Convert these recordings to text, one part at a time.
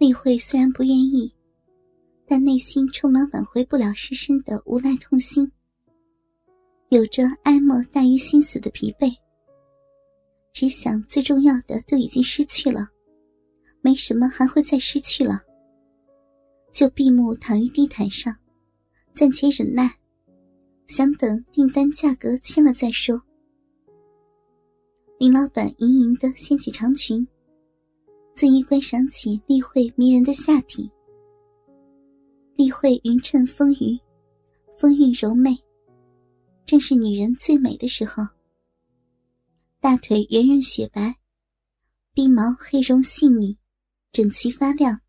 丽慧虽然不愿意，但内心充满挽回不了失身的无奈痛心，有着哀莫大于心死的疲惫。只想最重要的都已经失去了，没什么还会再失去了，就闭目躺于地毯上，暂且忍耐，想等订单价格签了再说。林老板盈盈的掀起长裙。恣意观赏起丽慧迷人的下体，丽慧匀称丰腴，风韵柔媚，正是女人最美的时候。大腿圆润雪白，鼻毛黑绒细密，整齐发亮。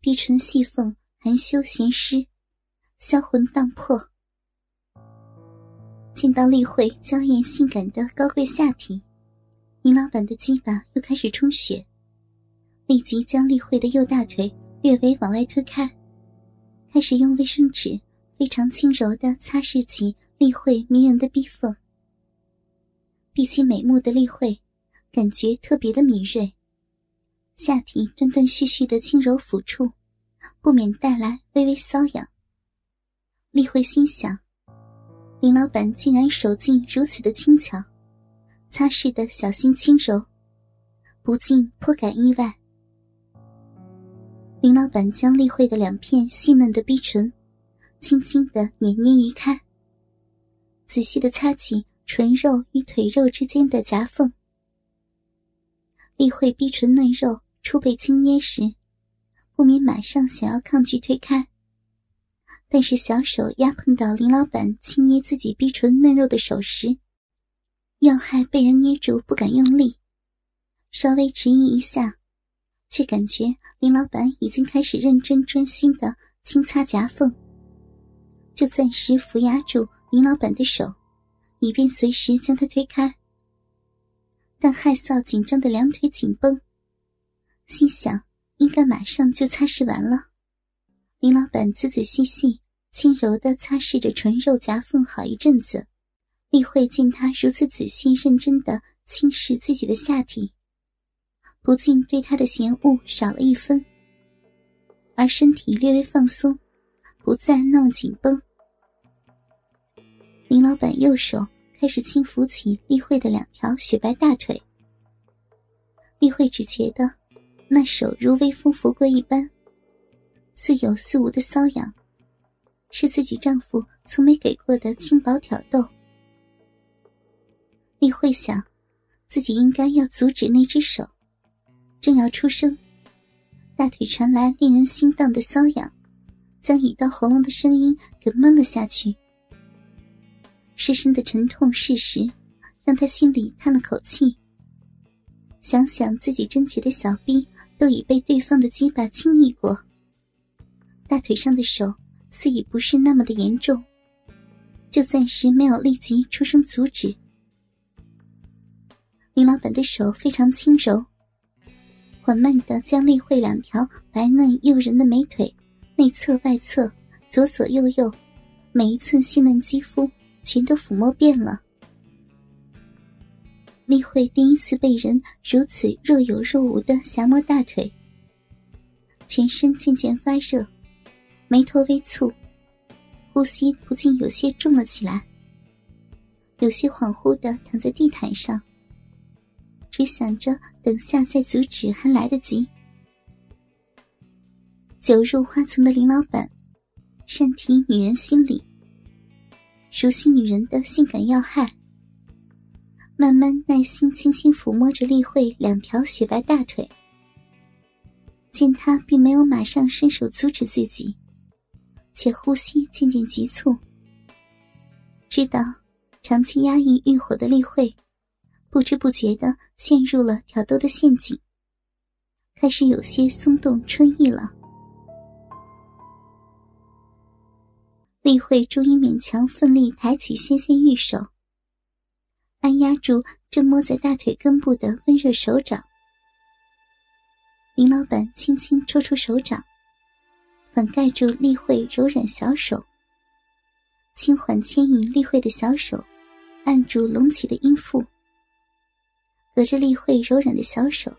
鼻唇细缝含羞咸湿，销魂荡魄。见到丽慧娇艳性感的高贵下体，林老板的鸡巴又开始充血。立即将丽慧的右大腿略微往外推开，开始用卫生纸非常轻柔的擦拭起丽慧迷人的逼缝。闭起美目的丽慧，感觉特别的敏锐，下体断断续续的轻柔抚触，不免带来微微瘙痒。丽慧心想：林老板竟然手劲如此的轻巧，擦拭的小心轻柔，不禁颇感意外。林老板将丽慧的两片细嫩的逼唇，轻轻的捻捏移开，仔细的擦起唇肉与腿肉之间的夹缝。丽慧逼唇嫩肉初被轻捏时，不免马上想要抗拒推开，但是小手压碰到林老板轻捏自己逼唇嫩肉的手时，要害被人捏住不敢用力，稍微迟疑一下。却感觉林老板已经开始认真专心的轻擦夹缝，就暂时扶压住林老板的手，以便随时将他推开。但害臊紧张的两腿紧绷，心想应该马上就擦拭完了。林老板仔仔细细、轻柔的擦拭着唇肉夹缝好一阵子，丽慧见他如此仔细认真的轻视自己的下体。不禁对他的嫌恶少了一分，而身体略微放松，不再那么紧绷。林老板右手开始轻抚起丽慧的两条雪白大腿，丽慧只觉得那手如微风拂过一般，似有似无的瘙痒，是自己丈夫从没给过的轻薄挑逗。丽慧想，自己应该要阻止那只手。正要出声，大腿传来令人心荡的瘙痒，将已到喉咙的声音给闷了下去。失身的沉痛事实，让他心里叹了口气。想想自己贞洁的小臂都已被对方的鸡巴轻昵过，大腿上的手似已不是那么的严重，就暂时没有立即出声阻止。林老板的手非常轻柔。缓慢的将丽慧两条白嫩诱人的美腿，内侧外侧、左左右右，每一寸细嫩肌肤全都抚摸遍了。丽慧第一次被人如此若有若无的狭摸大腿，全身渐渐发热，眉头微蹙，呼吸不禁有些重了起来，有些恍惚的躺在地毯上。只想着等下再阻止还来得及。酒入花丛的林老板，善体女人心理，熟悉女人的性感要害，慢慢耐心轻轻抚摸着丽慧两条雪白大腿。见她并没有马上伸手阻止自己，且呼吸渐渐急促，知道长期压抑欲火的丽慧。不知不觉的陷入了挑逗的陷阱，开始有些松动春意了。丽慧终于勉强奋力抬起纤纤玉手，按压住正摸在大腿根部的温热手掌。林老板轻轻抽出手掌，反盖住丽慧柔软小手，轻缓牵引丽慧的小手，按住隆起的阴腹。隔着丽慧柔软的小手，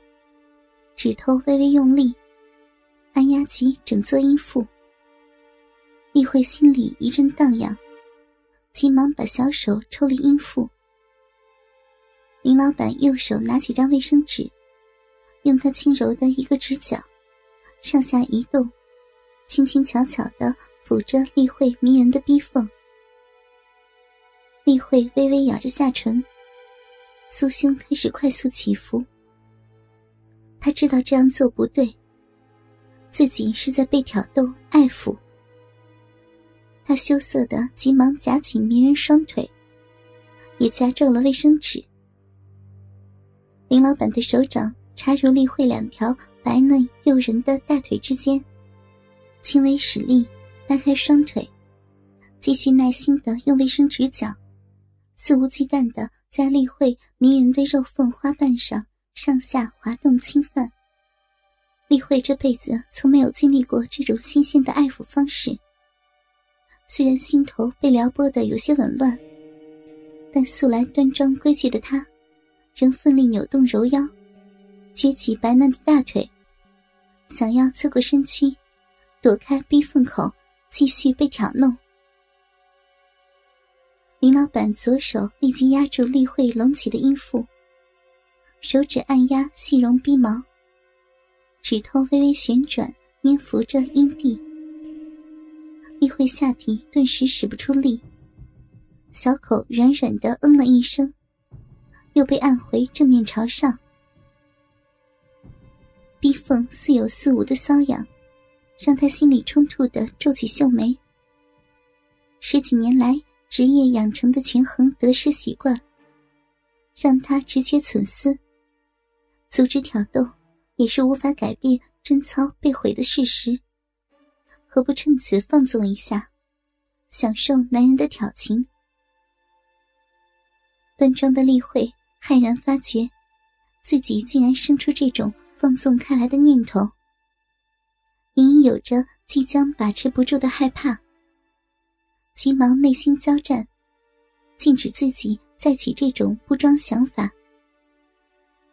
指头微微用力，按压起整座阴腹。丽慧心里一阵荡漾，急忙把小手抽离阴腹。林老板右手拿起张卫生纸，用他轻柔的一个指角，上下移动，轻轻巧巧的抚着丽慧迷人的逼缝。丽慧微微咬着下唇，酥胸开始快速起伏。他知道这样做不对，自己是在被挑逗爱抚。他羞涩的急忙夹紧迷人双腿，也夹皱了卫生纸。林老板的手掌插入丽慧两条白嫩诱人的大腿之间，轻微使力，拉开双腿，继续耐心的用卫生纸角，肆无忌惮的在丽慧迷人的肉缝花瓣上上下滑动侵犯。丽慧这辈子从没有经历过这种新鲜的爱抚方式。虽然心头被撩拨的有些紊乱，但素来端庄规矩的他，仍奋力扭动柔腰，撅起白嫩的大腿，想要侧过身躯，躲开逼缝口，继续被挑弄。林老板左手立即压住丽慧隆起的阴腹，手指按压细绒逼毛，指头微微旋转，粘附着阴蒂。丽慧下体顿时使不出力，小口软软的嗯了一声，又被按回正面朝上。逼缝似有似无的瘙痒，让他心里冲突的皱起秀眉。十几年来职业养成的权衡得失习惯，让他直觉存思，阻止挑逗也是无法改变贞操被毁的事实。何不趁此放纵一下，享受男人的挑情？端庄的丽慧骇然发觉，自己竟然生出这种放纵开来的念头，隐隐有着即将把持不住的害怕。急忙内心交战，禁止自己再起这种不装想法，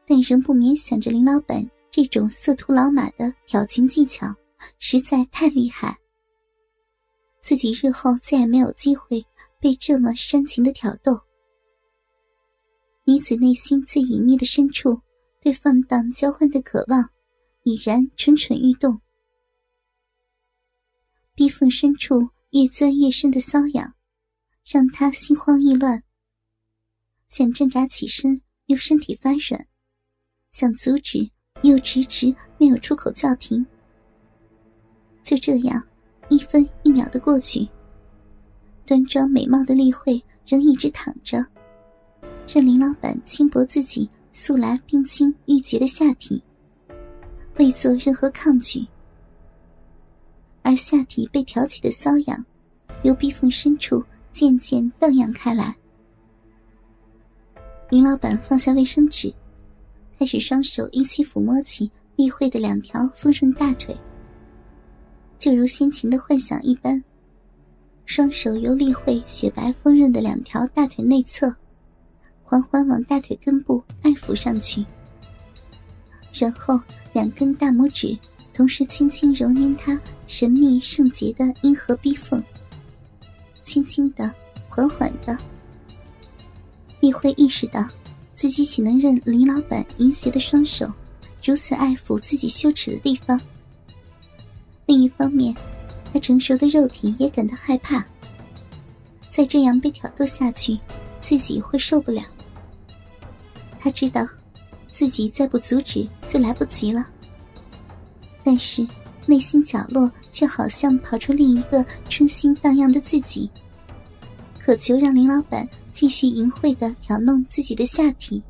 但仍不免想着林老板这种色图老马的挑情技巧。实在太厉害，自己日后再也没有机会被这么煽情的挑逗。女子内心最隐秘的深处，对放荡交欢的渴望已然蠢蠢欲动。逼缝深处越钻越深的瘙痒，让他心慌意乱。想挣扎起身，又身体发软；想阻止，又迟迟没有出口叫停。就这样，一分一秒的过去。端庄美貌的丽慧仍一直躺着，任林老板轻薄自己素来冰清玉洁的下体，未做任何抗拒。下体被挑起的瘙痒，由壁缝深处渐渐荡漾开来。林老板放下卫生纸，开始双手一起抚摸起丽慧的两条丰润大腿。就如先前的幻想一般，双手由丽慧雪白丰润的两条大腿内侧，缓缓往大腿根部按抚上去，然后两根大拇指同时轻轻揉捏他神秘圣洁的阴核逼缝，轻轻的，缓缓的。丽慧意识到，自己岂能任林老板淫邪的双手如此爱抚自己羞耻的地方？另一方面，他成熟的肉体也感到害怕。再这样被挑逗下去，自己会受不了。他知道，自己再不阻止就来不及了。但是，内心角落却好像跑出另一个春心荡漾的自己，渴求让林老板继续淫秽的挑弄自己的下体。